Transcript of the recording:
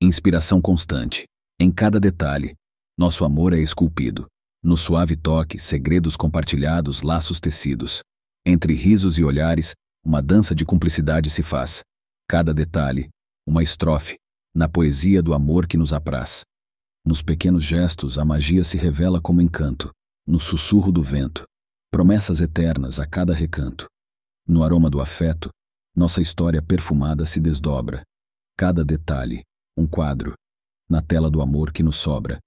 Inspiração constante. Em cada detalhe, nosso amor é esculpido. No suave toque, segredos compartilhados, laços tecidos. Entre risos e olhares, uma dança de cumplicidade se faz. Cada detalhe, uma estrofe, na poesia do amor que nos apraz. Nos pequenos gestos, a magia se revela como encanto. No sussurro do vento, promessas eternas a cada recanto. No aroma do afeto, nossa história perfumada se desdobra. Cada detalhe, um quadro, na tela do amor que nos sobra.